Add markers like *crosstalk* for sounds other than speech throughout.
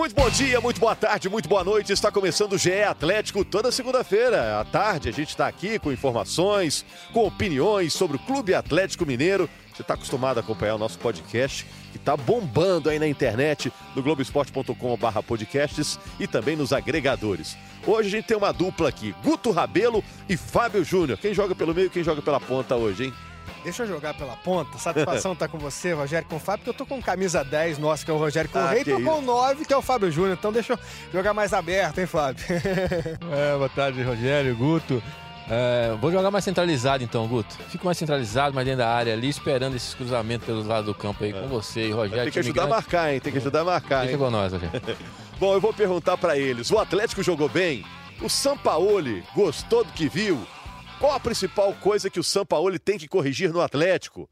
Muito bom dia, muito boa tarde, muito boa noite. Está começando o GE Atlético toda segunda-feira. À tarde a gente está aqui com informações, com opiniões sobre o Clube Atlético Mineiro. Você está acostumado a acompanhar o nosso podcast, que está bombando aí na internet, no globesport.com.br podcasts e também nos agregadores. Hoje a gente tem uma dupla aqui, Guto Rabelo e Fábio Júnior. Quem joga pelo meio, quem joga pela ponta hoje, hein? Deixa eu jogar pela ponta. Satisfação *laughs* tá com você, Rogério com o Fábio, porque eu tô com camisa 10, nossa, que é o Rogério Correia, ah, e tô com 9, que é o Fábio Júnior. Então deixa eu jogar mais aberto, hein, Fábio? *laughs* é, boa tarde, Rogério, Guto. É, vou jogar mais centralizado então, Guto. Fico mais centralizado, mais dentro da área ali, esperando esses cruzamentos pelos lados do campo aí é. com você e Rogério. Tem que ajudar grande. a marcar, hein? Tem que ajudar a marcar, Fica hein? com nós, Rogério. *laughs* Bom, eu vou perguntar para eles. O Atlético jogou bem? O Sampaoli gostou do que viu? Qual a principal coisa que o Sampaoli tem que corrigir no Atlético?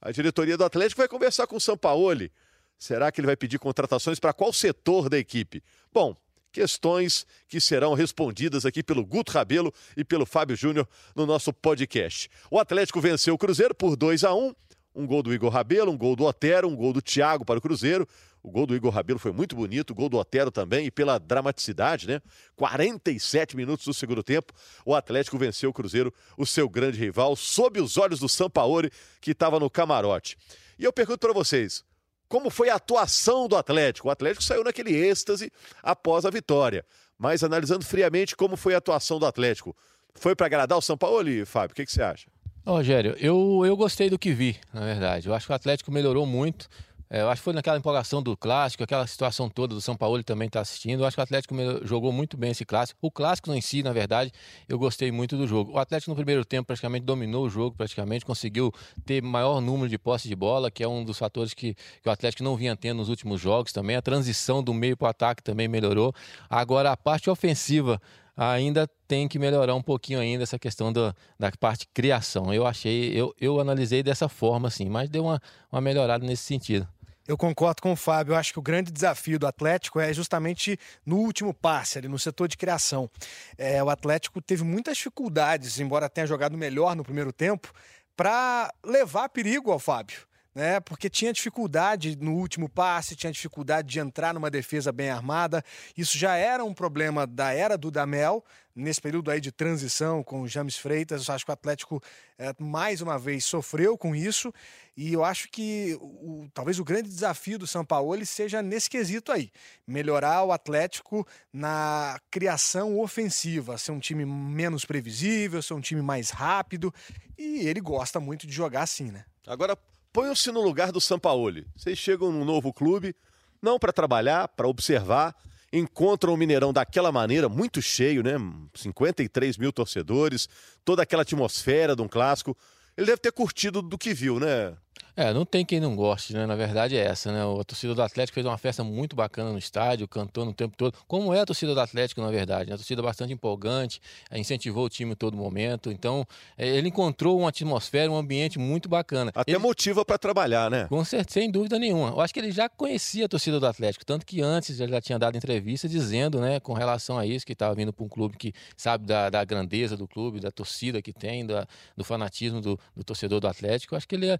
A diretoria do Atlético vai conversar com o Sampaoli. Será que ele vai pedir contratações para qual setor da equipe? Bom, questões que serão respondidas aqui pelo Guto Rabelo e pelo Fábio Júnior no nosso podcast. O Atlético venceu o Cruzeiro por 2 a 1 um gol do Igor Rabelo, um gol do Otero, um gol do Thiago para o Cruzeiro. O gol do Igor Rabelo foi muito bonito, o gol do Otero também, e pela dramaticidade, né? 47 minutos do segundo tempo, o Atlético venceu o Cruzeiro, o seu grande rival, sob os olhos do Sampaoli, que estava no camarote. E eu pergunto para vocês, como foi a atuação do Atlético? O Atlético saiu naquele êxtase após a vitória. Mas analisando friamente como foi a atuação do Atlético, foi para agradar o Sampaoli, Fábio? O que, que você acha? Rogério, eu, eu gostei do que vi, na verdade. Eu acho que o Atlético melhorou muito. É, acho que foi naquela empolgação do clássico, aquela situação toda do São Paulo também está assistindo. Eu acho que o Atlético jogou muito bem esse clássico. O clássico em si, na verdade, eu gostei muito do jogo. O Atlético no primeiro tempo praticamente dominou o jogo, praticamente conseguiu ter maior número de posse de bola, que é um dos fatores que, que o Atlético não vinha tendo nos últimos jogos também. A transição do meio para o ataque também melhorou. Agora a parte ofensiva ainda tem que melhorar um pouquinho ainda essa questão do, da parte criação. Eu achei, eu, eu analisei dessa forma, assim, mas deu uma, uma melhorada nesse sentido. Eu concordo com o Fábio. Eu acho que o grande desafio do Atlético é justamente no último passe, ali no setor de criação. É, o Atlético teve muitas dificuldades, embora tenha jogado melhor no primeiro tempo, para levar perigo ao Fábio né? Porque tinha dificuldade no último passe, tinha dificuldade de entrar numa defesa bem armada. Isso já era um problema da era do Damel, nesse período aí de transição com o James Freitas. Eu acho que o Atlético é, mais uma vez sofreu com isso e eu acho que o, talvez o grande desafio do São Paulo seja nesse quesito aí, melhorar o Atlético na criação ofensiva, ser um time menos previsível, ser um time mais rápido e ele gosta muito de jogar assim, né? Agora Ponham-se no lugar do Sampaoli. Vocês chegam num novo clube, não para trabalhar, para observar, encontram o Mineirão daquela maneira, muito cheio, né? 53 mil torcedores, toda aquela atmosfera de um clássico. Ele deve ter curtido do que viu, né? É, não tem quem não goste, né? Na verdade é essa, né? A torcida do Atlético fez uma festa muito bacana no estádio, cantou no tempo todo. Como é a torcida do Atlético, na verdade? Né? A torcida bastante empolgante, eh, incentivou o time em todo momento. Então, eh, ele encontrou uma atmosfera, um ambiente muito bacana. Até ele... motiva para trabalhar, né? Com certeza, sem dúvida nenhuma. Eu acho que ele já conhecia a torcida do Atlético, tanto que antes ele já tinha dado entrevista dizendo, né, com relação a isso, que estava vindo para um clube que sabe da, da, grandeza do clube, da torcida que tem, da, do fanatismo do, do torcedor do Atlético. Eu acho que ele, é,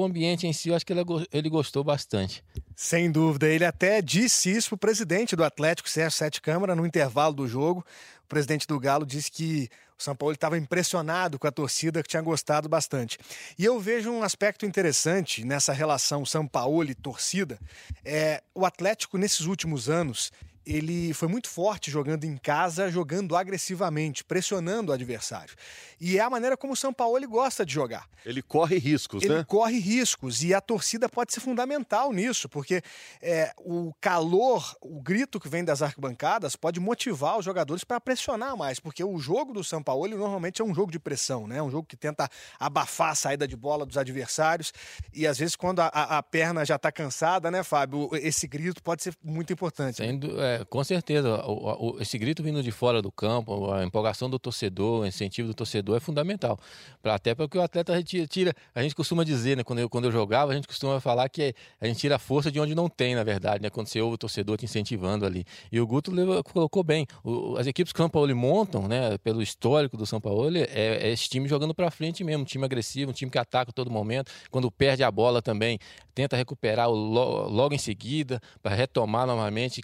o ambiente em si, eu acho que ele, ele gostou bastante. Sem dúvida. Ele até disse isso para o presidente do Atlético, Sérgio Sete Câmara, no intervalo do jogo. O presidente do Galo disse que o São Paulo estava impressionado com a torcida, que tinha gostado bastante. E eu vejo um aspecto interessante nessa relação São Paulo e torcida. É, o Atlético, nesses últimos anos, ele foi muito forte jogando em casa, jogando agressivamente, pressionando o adversário. E é a maneira como o São Paulo ele gosta de jogar. Ele corre riscos, ele né? Ele corre riscos e a torcida pode ser fundamental nisso, porque é, o calor, o grito que vem das arquibancadas pode motivar os jogadores para pressionar mais, porque o jogo do São Paulo normalmente é um jogo de pressão, né? Um jogo que tenta abafar a saída de bola dos adversários e às vezes quando a, a, a perna já está cansada, né, Fábio? Esse grito pode ser muito importante. Sendo, né? Com certeza. O, o, esse grito vindo de fora do campo, a empolgação do torcedor, o incentivo do torcedor é fundamental. Pra, até porque o atleta tira, a gente costuma dizer, né, quando eu, quando eu jogava, a gente costuma falar que a gente tira a força de onde não tem, na verdade, né, quando você ouve o torcedor te incentivando ali. E o Guto levou, colocou bem. O, as equipes que o São Paulo montam, né, pelo histórico do São Paulo, é, é esse time jogando para frente mesmo, um time agressivo, um time que ataca a todo momento. Quando perde a bola também, tenta recuperar logo em seguida, para retomar novamente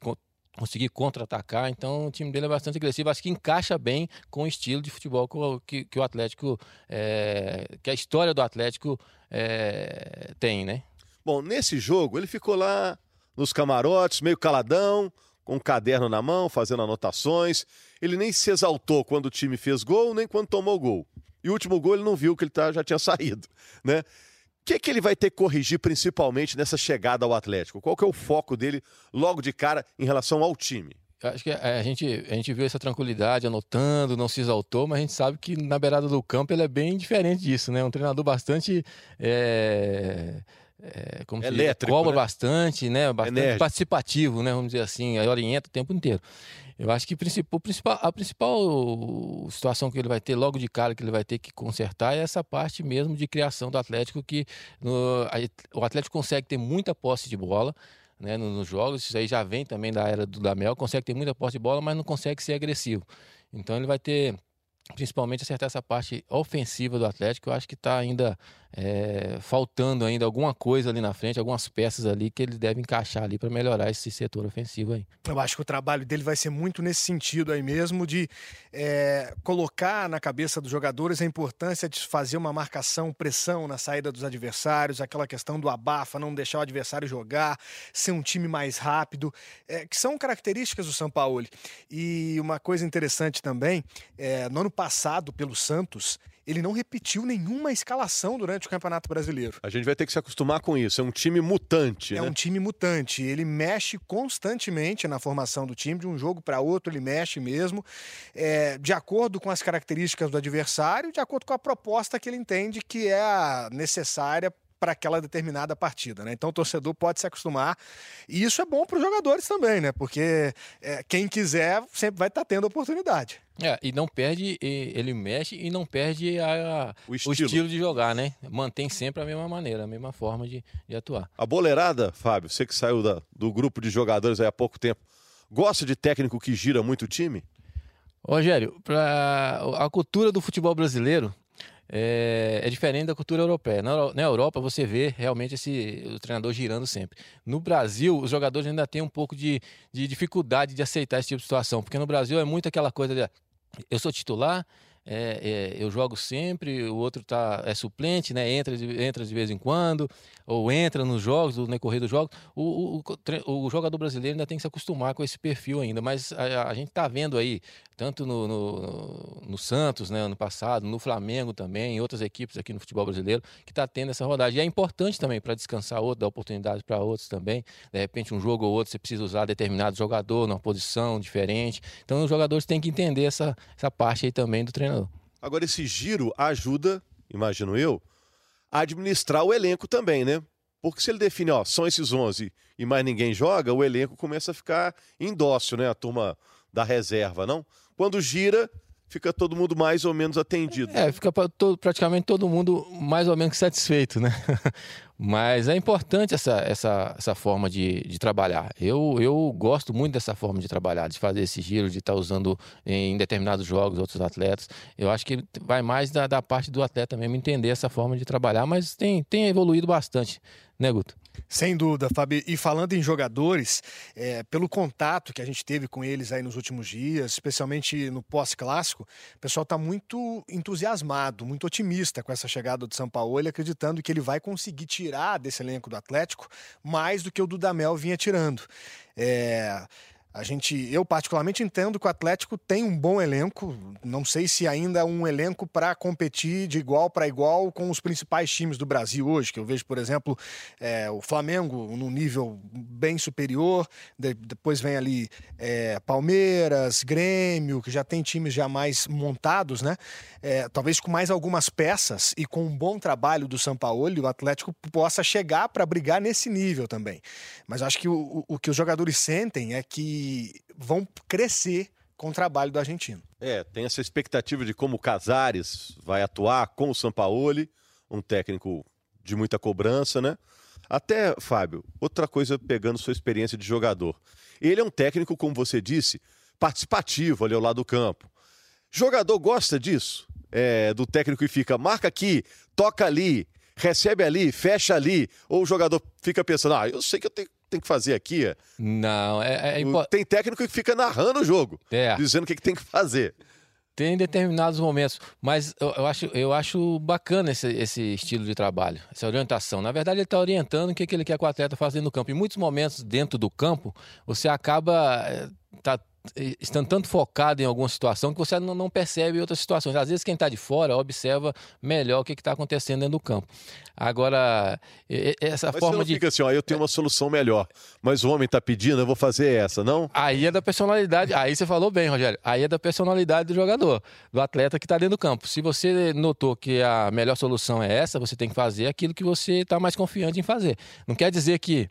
conseguir contra-atacar. Então o time dele é bastante agressivo. Acho que encaixa bem com o estilo de futebol que, que o Atlético, é, que a história do Atlético é, tem, né? Bom, nesse jogo ele ficou lá nos camarotes, meio caladão, com um caderno na mão, fazendo anotações. Ele nem se exaltou quando o time fez gol, nem quando tomou gol. E o último gol ele não viu que ele tá, já tinha *laughs* saído, né? O que, que ele vai ter que corrigir principalmente nessa chegada ao Atlético? Qual que é o foco dele logo de cara em relação ao time? Acho que a gente, a gente viu essa tranquilidade, anotando, não se exaltou, mas a gente sabe que na beirada do campo ele é bem diferente disso, né? Um treinador bastante. É... É, como Elétrico, cobra né? bastante, né? Bastante Enérgico. participativo, né? Vamos dizer assim, aí orienta o tempo inteiro. Eu acho que o principal, a principal situação que ele vai ter logo de cara que ele vai ter que consertar é essa parte mesmo de criação do Atlético que no, a, o Atlético consegue ter muita posse de bola, né, nos jogos, isso aí já vem também da era do Damel, consegue ter muita posse de bola, mas não consegue ser agressivo. Então ele vai ter principalmente acertar essa parte ofensiva do Atlético, eu acho que está ainda é, faltando ainda alguma coisa ali na frente, algumas peças ali que ele deve encaixar ali para melhorar esse setor ofensivo aí. Eu acho que o trabalho dele vai ser muito nesse sentido aí mesmo, de é, colocar na cabeça dos jogadores a importância de fazer uma marcação, pressão na saída dos adversários, aquela questão do abafa, não deixar o adversário jogar, ser um time mais rápido, é, que são características do São Paulo. E uma coisa interessante também, é, no ano passado, pelo Santos, ele não repetiu nenhuma escalação durante o Campeonato Brasileiro. A gente vai ter que se acostumar com isso. É um time mutante, é né? um time mutante. Ele mexe constantemente na formação do time, de um jogo para outro, ele mexe mesmo, é, de acordo com as características do adversário, de acordo com a proposta que ele entende que é a necessária para aquela determinada partida, né? Então o torcedor pode se acostumar e isso é bom para os jogadores também, né? Porque é, quem quiser sempre vai estar tá tendo oportunidade. É, e não perde, ele mexe e não perde a, a, O estilo. o estilo de jogar, né? Mantém sempre a mesma maneira, a mesma forma de, de atuar. A boleirada, Fábio, você que saiu da- do grupo de jogadores aí há pouco tempo, gosta de técnico que gira muito o time? Rogério, pra, a cultura do futebol brasileiro é, é diferente da cultura europeia. Na, na Europa você vê realmente esse, o treinador girando sempre. No Brasil, os jogadores ainda têm um pouco de, de dificuldade de aceitar esse tipo de situação, porque no Brasil é muito aquela coisa de eu sou titular, é, é, eu jogo sempre, o outro tá, é suplente, né? entra, de, entra de vez em quando, ou entra nos jogos, no decorrer dos jogos. O, o, o jogador brasileiro ainda tem que se acostumar com esse perfil ainda, mas a, a gente está vendo aí, tanto no, no, no Santos, né, ano passado, no Flamengo também, em outras equipes aqui no futebol brasileiro, que está tendo essa rodagem. E é importante também para descansar outro, dar oportunidade para outros também. De repente, um jogo ou outro, você precisa usar determinado jogador numa posição diferente. Então, os jogadores têm que entender essa, essa parte aí também do Agora, esse giro ajuda, imagino eu, a administrar o elenco também, né? Porque se ele define, ó, são esses 11 e mais ninguém joga, o elenco começa a ficar indócil, né? A turma da reserva, não? Quando gira, fica todo mundo mais ou menos atendido. É, fica pra to- praticamente todo mundo mais ou menos satisfeito, né? *laughs* Mas é importante essa, essa, essa forma de, de trabalhar. Eu, eu gosto muito dessa forma de trabalhar, de fazer esse giro, de estar usando em determinados jogos outros atletas. Eu acho que vai mais da, da parte do atleta mesmo entender essa forma de trabalhar, mas tem, tem evoluído bastante, né, Guto? Sem dúvida, Fábio. E falando em jogadores, é, pelo contato que a gente teve com eles aí nos últimos dias, especialmente no pós-clássico, o pessoal está muito entusiasmado, muito otimista com essa chegada do São Paulo, acreditando que ele vai conseguir tirar desse elenco do Atlético mais do que o Dudamel vinha tirando. É, a gente, eu particularmente entendo que o Atlético tem um bom elenco. Não sei se ainda é um elenco para competir de igual para igual com os principais times do Brasil hoje. Que eu vejo, por exemplo, é, o Flamengo num nível bem superior. de- depois vem ali é, Palmeiras, Grêmio, que já tem times já mais montados, né? É, talvez com mais algumas peças e com um bom trabalho do São Paulo, o Atlético possa chegar para brigar nesse nível também. Mas acho que o, o- o que os jogadores sentem é que vão crescer com o trabalho do argentino. É, tem essa expectativa de como o Casares vai atuar com o Sampaoli, um técnico de muita cobrança, né? Até, Fábio, outra coisa pegando sua experiência de jogador. Ele é um técnico, como você disse, participativo ali ao lado do campo. Jogador gosta disso? É, do técnico que fica, marca aqui, toca ali, recebe ali, fecha ali, ou o jogador fica pensando, ah, eu sei que eu tenho, tem que fazer aqui. É... Não, é, é o, Tem técnico que fica narrando o jogo, é. dizendo o que, que tem que fazer. Tem determinados momentos, mas eu, eu, acho, eu acho bacana esse, esse estilo de trabalho, essa orientação. Na verdade, ele está orientando o que, que ele quer que o atleta faça dentro do campo. Em muitos momentos, dentro do campo, você acaba eh, tá, estando tanto focado em alguma situação que você não, não percebe outras situações. Às vezes quem está de fora observa melhor o que está acontecendo dentro do campo. Agora, essa mas forma você não de. Fica assim, ó, eu tenho uma solução melhor, mas o homem está pedindo, eu vou fazer essa, não? Aí é da personalidade. Aí você falou bem, Rogério. Aí é da personalidade do jogador, do atleta que está dentro do campo. Se você notou que a melhor solução é essa, você tem que fazer aquilo que você está mais confiante em fazer. Não quer dizer que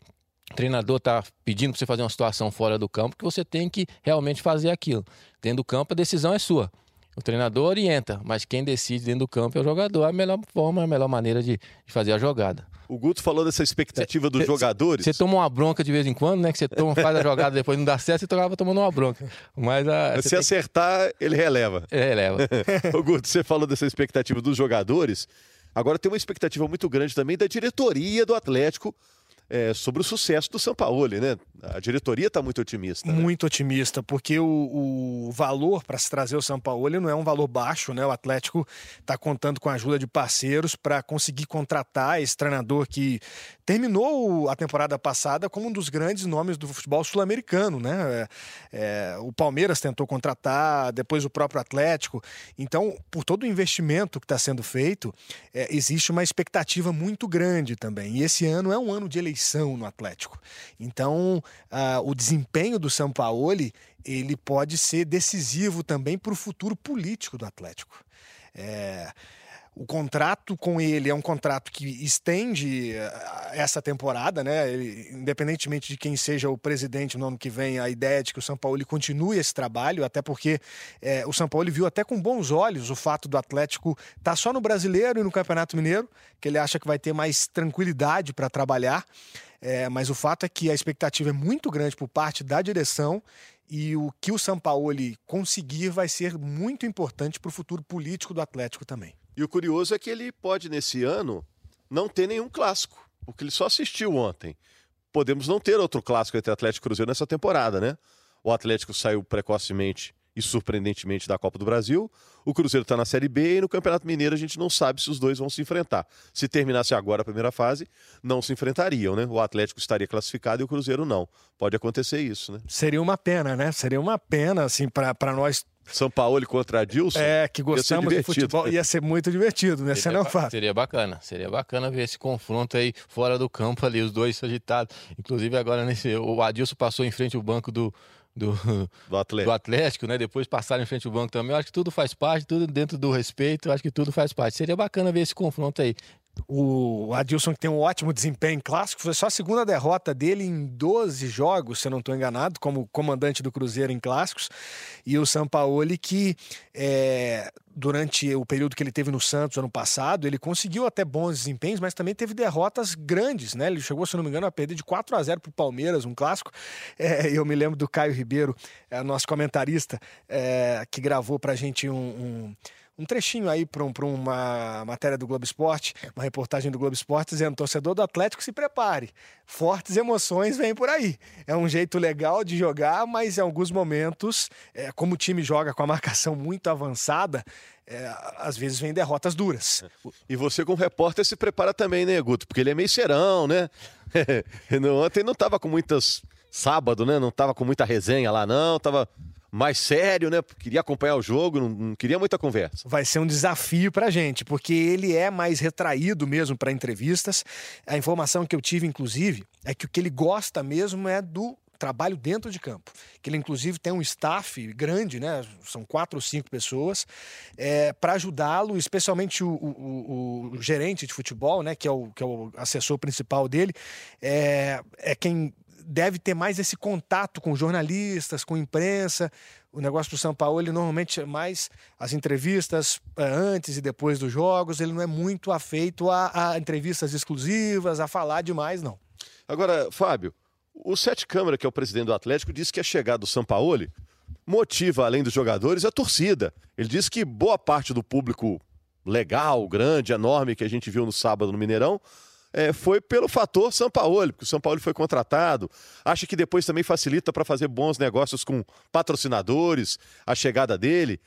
o treinador está pedindo para você fazer uma situação fora do campo, que você tem que realmente fazer aquilo. Dentro do campo, a decisão é sua. O treinador orienta, mas quem decide dentro do campo é o jogador. A melhor forma, a melhor maneira de, de fazer a jogada. O Guto falou dessa expectativa dos cê, jogadores. Você toma uma bronca de vez em quando, né? Que você toma, faz a jogada depois não dá certo, você acaba tomando uma bronca. Mas a, se acertar, que... ele releva. Ele releva. *laughs* o Guto, você falou dessa expectativa dos jogadores. Agora tem uma expectativa muito grande também da diretoria do Atlético é, sobre o sucesso do Sampaoli, né? A diretoria está muito otimista. Né? Muito otimista, porque o, o valor para se trazer o Sampaoli não é um valor baixo, né? O Atlético está contando com a ajuda de parceiros para conseguir contratar esse treinador que terminou a temporada passada como um dos grandes nomes do futebol sul-americano, né? É, é, o Palmeiras tentou contratar, depois o próprio Atlético. Então, por todo o investimento que está sendo feito, é, existe uma expectativa muito grande também. E esse ano é um ano de eleição no Atlético. Então, uh, o desempenho do Sampaoli ele pode ser decisivo também para o futuro político do Atlético. É, o contrato com ele é um contrato que estende eh, essa temporada, né? Ele, independentemente de quem seja o presidente no ano que vem, a ideia é de que o São Paulo continue esse trabalho, até porque é, o São Paulo viu até com bons olhos o fato do Atlético estar tá só no Brasileiro e no Campeonato Mineiro, que ele acha que vai ter mais tranquilidade para trabalhar. É, mas o fato é que a expectativa é muito grande por parte da direção e o que o Sampaoli conseguir vai ser muito importante para o futuro político do Atlético também. E o curioso é que ele pode, nesse ano, não ter nenhum clássico, porque ele só assistiu ontem. Podemos não ter outro clássico entre Atlético e Cruzeiro nessa temporada, né? O Atlético saiu precocemente e surpreendentemente da Copa do Brasil. O Cruzeiro está na Série B e no Campeonato Mineiro a gente não sabe se os dois vão se enfrentar. Se terminasse agora a primeira fase, não se enfrentariam, né? O Atlético estaria classificado e o Cruzeiro não. Pode acontecer isso, né? Seria uma pena, né? Seria uma pena, assim, para nós são Paulo contra Adilson? É, que gostamos de futebol. Ia ser muito divertido, né? Seria, não Seria bacana. Seria bacana ver esse confronto aí fora do campo ali, os dois agitados. Inclusive agora nesse. O Adilson passou em frente ao banco do, do, *laughs* do, Atlético. do Atlético, né? Depois passaram em frente ao banco também. Eu acho que tudo faz parte, tudo dentro do respeito, eu acho que tudo faz parte. Seria bacana ver esse confronto aí. O Adilson, que tem um ótimo desempenho clássico, foi só a segunda derrota dele em 12 jogos, se eu não estou enganado, como comandante do Cruzeiro em clássicos. E o Sampaoli, que é, durante o período que ele teve no Santos ano passado, ele conseguiu até bons desempenhos, mas também teve derrotas grandes, né? Ele chegou, se não me engano, a perder de 4 a 0 para o Palmeiras, um clássico. É, eu me lembro do Caio Ribeiro, é, nosso comentarista, é, que gravou para a gente um, um um trechinho aí para um, uma matéria do Globo Esporte, uma reportagem do Globo Esporte, dizendo: torcedor do Atlético se prepare, fortes emoções vêm por aí. É um jeito legal de jogar, mas em alguns momentos, é, como o time joga com a marcação muito avançada, é, às vezes vem derrotas duras. E você, como repórter, se prepara também, né, Guto? Porque ele é meio serão, né? *laughs* Ontem não estava com muitas. Sábado, né? Não estava com muita resenha lá, não. Tava mais sério, né? Queria acompanhar o jogo, não, não queria muita conversa. Vai ser um desafio pra gente, porque ele é mais retraído mesmo para entrevistas. A informação que eu tive, inclusive, é que o que ele gosta mesmo é do trabalho dentro de campo. Que ele, inclusive, tem um staff grande, né? São quatro ou cinco pessoas, é, para ajudá-lo, especialmente o, o, o, gerente de futebol, né? Que é o, que é o assessor principal dele, é, é quem deve ter mais esse contato com jornalistas, com imprensa. O negócio do São Paulo, ele normalmente é mais as entrevistas é, antes e depois dos jogos, ele não é muito afeito a, a entrevistas exclusivas, a falar demais, não. Agora, Fábio, o Sete Câmara, que é o presidente do Atlético, disse que a chegada do São Paulo motiva, além dos jogadores, a torcida. Ele disse que boa parte do público legal, grande, enorme que a gente viu no sábado no Mineirão é, foi pelo fator São Paulo, porque o São Paulo foi contratado. Acha que depois também facilita para fazer bons negócios com patrocinadores, a chegada dele.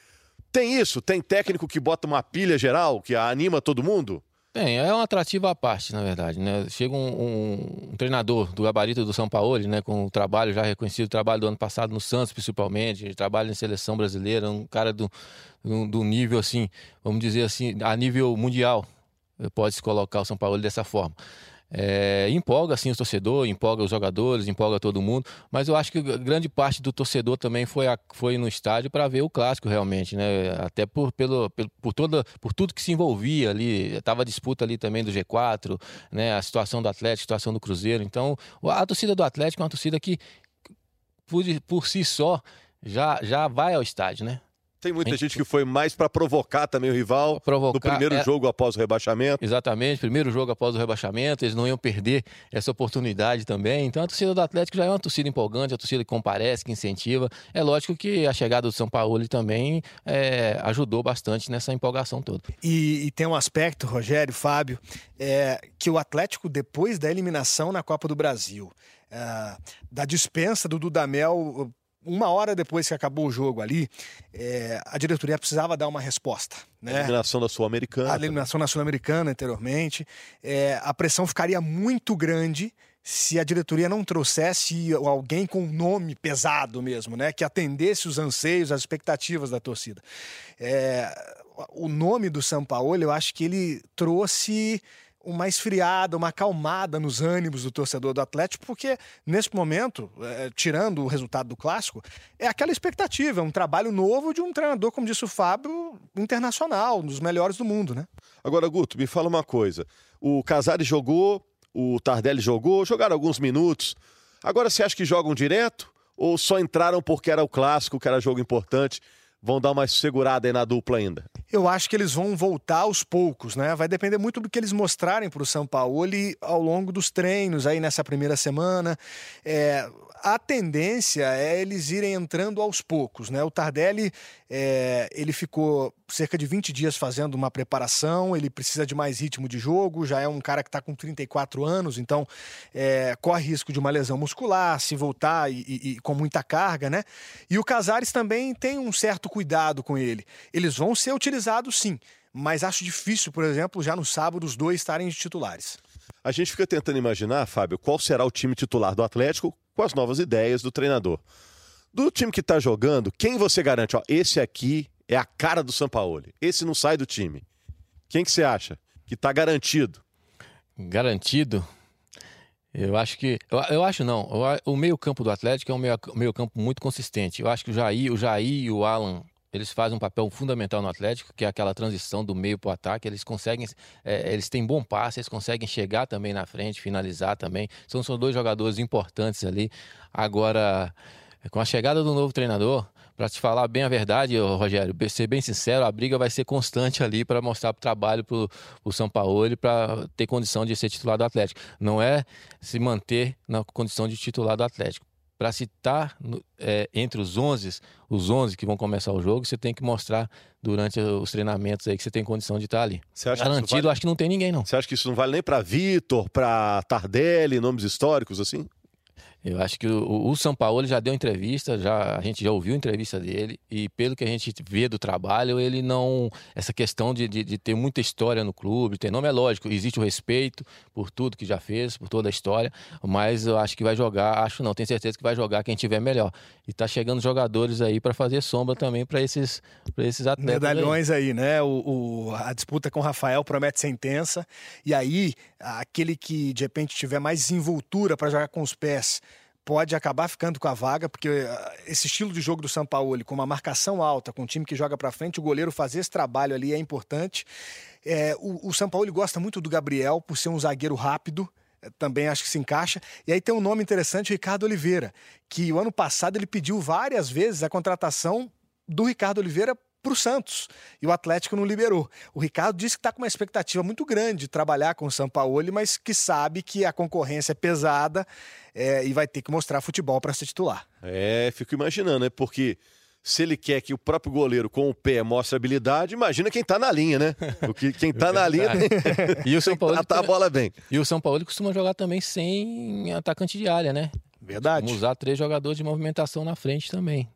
Tem isso? Tem técnico que bota uma pilha geral, que anima todo mundo? Tem, é um atrativo à parte, na verdade. Né? Chega um, um, um, treinador do gabarito do São Paulo, né, com o trabalho já reconhecido, o trabalho do ano passado no Santos, principalmente, trabalho em seleção brasileira, um cara do, do, do nível, assim, vamos dizer assim, a nível mundial, pode-se colocar o São Paulo dessa forma. É, empolga assim o torcedor, empolga os jogadores, empolga todo mundo, mas eu acho que grande parte do torcedor também foi, a, foi no estádio para ver o clássico realmente, né? Até por, pelo, por, toda, por tudo que se envolvia ali, estava a disputa ali também do G4, né? A situação do Atlético, a situação do Cruzeiro. Então, a torcida do Atlético é uma torcida que, por, por si só, já, já vai ao estádio, né? Tem muita gente, gente que foi mais para provocar também o rival provocar, no primeiro é... jogo após o rebaixamento. Exatamente, primeiro jogo após o rebaixamento, eles não iam perder essa oportunidade também. Então a torcida do Atlético já é uma torcida empolgante, a torcida que comparece, que incentiva. É lógico que a chegada do São Paulo também é, ajudou bastante nessa empolgação toda. E, e, tem um aspecto, Rogério, Fábio, é, que o Atlético, depois da eliminação na Copa do Brasil, é, da dispensa do Dudamel uma hora depois que acabou o jogo ali, é, a diretoria precisava dar uma resposta. Né? A eliminação da Sul-Americana. A eliminação da Sul-Americana anteriormente. É, a pressão ficaria muito grande se a diretoria não trouxesse alguém com um nome pesado mesmo, né? Que atendesse os anseios, as expectativas da torcida. É, o nome do São Paulo, eu acho que ele trouxe uma esfriada, uma acalmada nos ânimos do torcedor do Atlético, porque nesse momento, é, tirando o resultado do clássico, é aquela expectativa, é um trabalho novo de um treinador, como disse o Fábio, internacional, um dos melhores do mundo, né? Agora, Guto, me fala uma coisa. O Casares jogou, o Tardelli jogou, jogaram alguns minutos. Agora você acha que jogam direto? Ou só entraram porque era o clássico, que era jogo importante? Vão dar uma segurada aí na dupla ainda? Eu acho que eles vão voltar aos poucos, né? Vai depender muito do que eles mostrarem para o São Paulo ao longo dos treinos aí nessa primeira semana. É, a tendência é eles irem entrando aos poucos, né? O Tardelli, é, ele ficou cerca de 20 dias fazendo uma preparação, ele precisa de mais ritmo de jogo, já é um cara que está com 34 anos, então é, corre risco de uma lesão muscular, se voltar e, e, e, com muita carga, né? E o Casares também tem um certo cuidado com ele. Eles vão ser utilizados sim, mas acho difícil, por exemplo, já no sábado os dois estarem de titulares. A gente fica tentando imaginar, Fábio, qual será o time titular do Atlético com as novas ideias do treinador. Do time que está jogando, quem você garante? Ó, esse aqui é a cara do Sampaoli. Esse não sai do time. Quem que você acha que está garantido? Garantido? Eu acho que. Eu, eu acho não. o meio-campo do Atlético é um meio-campo muito consistente. Eu acho que o Jair, o Jair e o Alan eles fazem um papel fundamental no Atlético, que é aquela transição do meio para o ataque. Eles conseguem, é, eles têm bom passe, eles conseguem chegar também na frente, finalizar também. São, são dois jogadores importantes ali. Agora, com a chegada do novo treinador, para te falar bem a verdade, Rogério, ser bem sincero, a briga vai ser constante ali para mostrar o trabalho para o São Paulo e para ter condição de ser titular do Atlético. Não é se manter na condição de titular do Atlético para se estar é, entre os 11, os 11 que vão começar o jogo, você tem que mostrar durante os treinamentos aí que você tem condição de estar ali. Garantido, vale... acho que não tem ninguém não. Você acha que isso não vale nem para Vitor, para Tardelli, nomes históricos assim? Eu acho que o, o São Paulo já deu entrevista, já a gente já ouviu a entrevista dele e pelo que a gente vê do trabalho, ele não essa questão de, de, de, ter muita história no clube, ter nome é lógico, existe o respeito por tudo que já fez, por toda a história, mas eu acho que vai jogar, acho não, tenho certeza que vai jogar quem tiver melhor. E tá chegando jogadores aí para fazer sombra também para esses esses atletas. Medalhões aí, aí né? O, o, a disputa com o Rafael promete ser intensa e aí aquele que de repente tiver mais desenvoltura para jogar com os pés pode acabar ficando com a vaga, porque ah, esse estilo de jogo do São Paulo, com uma marcação alta, com um time que joga para frente, o goleiro fazer esse trabalho ali é importante. É, o, o São Paulo gosta muito do Gabriel por ser um zagueiro rápido, é, também acho que se encaixa. E aí tem um nome interessante, Ricardo Oliveira, que o ano passado ele pediu várias vezes a contratação do Ricardo Oliveira para o Santos. E o Atlético não liberou. O Ricardo disse que está com uma expectativa muito grande de trabalhar com o São Paulo, mas que sabe que a concorrência é pesada é, e vai ter que mostrar futebol para ser titular. É, fico imaginando, né? Porque se ele quer que o próprio goleiro com o pé mostre habilidade, imagina quem tá na linha, né? O que, quem tá *laughs* na linha tem, e o *laughs* São Paulo tratar a bola bem. E o São Paulo costuma jogar também sem atacante de área, né? Verdade. Vamos usar três jogadores de movimentação na frente também.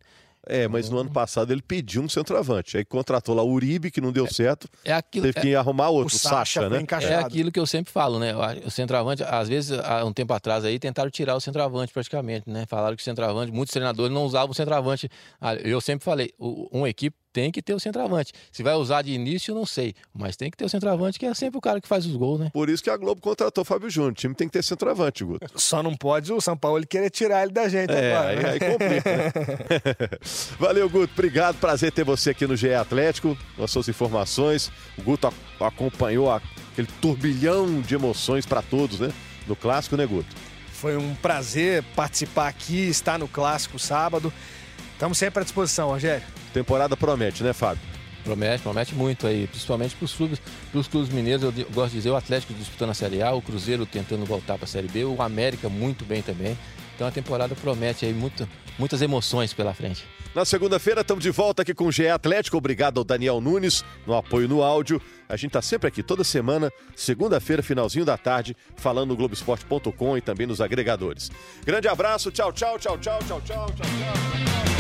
É, mas no ano passado ele pediu um centroavante. Aí contratou lá o Uribe, que não deu certo. É aquilo, teve que arrumar outro, o Sacha, né? É aquilo que eu sempre falo, né? O centroavante, às vezes, há um tempo atrás aí, tentaram tirar o centroavante praticamente, né? Falaram que o centroavante, muitos treinadores não usavam o centroavante. Ah, eu sempre falei, uma equipe tem que ter o centroavante. Se vai usar de início, não sei. Mas tem que ter o centroavante, que é sempre o cara que faz os gols, né? Por isso que a Globo contratou o Fábio Júnior. O time tem que ter centroavante, Guto. Só não pode o São Paulo querer tirar ele da gente é, agora. Aí, aí complica, né? *laughs* Valeu, Guto. Obrigado. Prazer ter você aqui no GE Atlético, com as suas informações. O Guto acompanhou aquele turbilhão de emoções para todos, né? No clássico, né, Guto? Foi um prazer participar aqui, estar no clássico sábado. Estamos sempre à disposição, Rogério. Temporada promete, né, Fábio? Promete, promete muito aí, principalmente para os clubes, clubes mineiros, eu gosto de dizer, o Atlético disputando a Série A, o Cruzeiro tentando voltar para a Série B, o América muito bem também. Então a temporada promete aí muito, muitas emoções pela frente. Na segunda-feira estamos de volta aqui com o GE Atlético. Obrigado ao Daniel Nunes no apoio no áudio. A gente está sempre aqui toda semana, segunda-feira, finalzinho da tarde, falando no Globoesporte.com e também nos agregadores. Grande abraço, tchau, tchau, tchau, tchau, tchau, tchau, tchau. tchau.